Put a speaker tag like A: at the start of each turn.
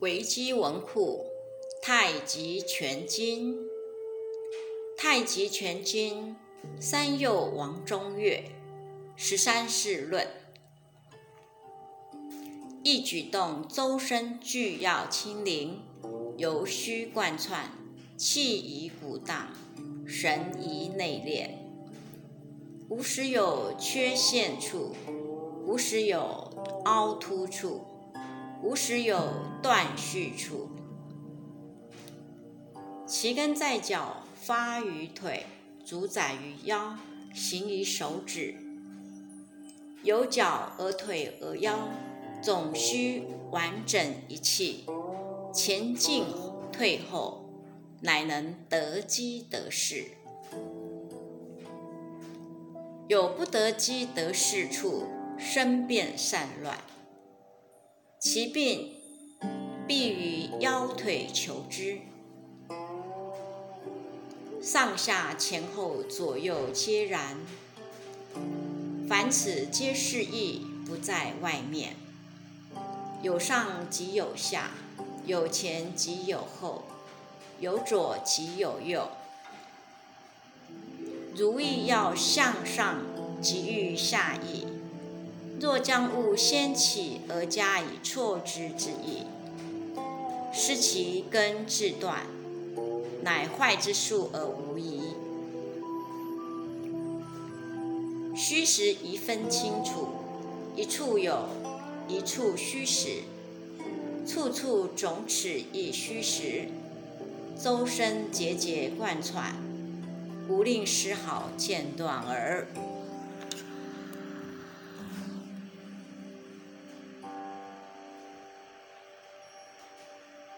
A: 维基文库《太极拳经》，《太极拳经》三右王中岳。十三世论，一举动周身俱要清灵，由虚贯穿，气宜鼓荡，神宜内敛，无时有缺陷处，无时有凹凸处。无时有断续处，其根在脚，发于腿，主宰于腰，行于手指。由脚而腿而腰，总需完整一气，前进退后，乃能得机得势。有不得机得势处，身变散乱。其病必于腰腿求之，上下前后左右皆然。凡此皆是意，不在外面。有上即有下，有前即有后，有左即有右。如意要向上，即欲下矣。若将物先起而加以错之之意，失其根自断，乃坏之术而无疑。虚实宜分清楚，一处有，一处虚实，处处总此一虚实，周身节节贯穿，无令丝毫间断而。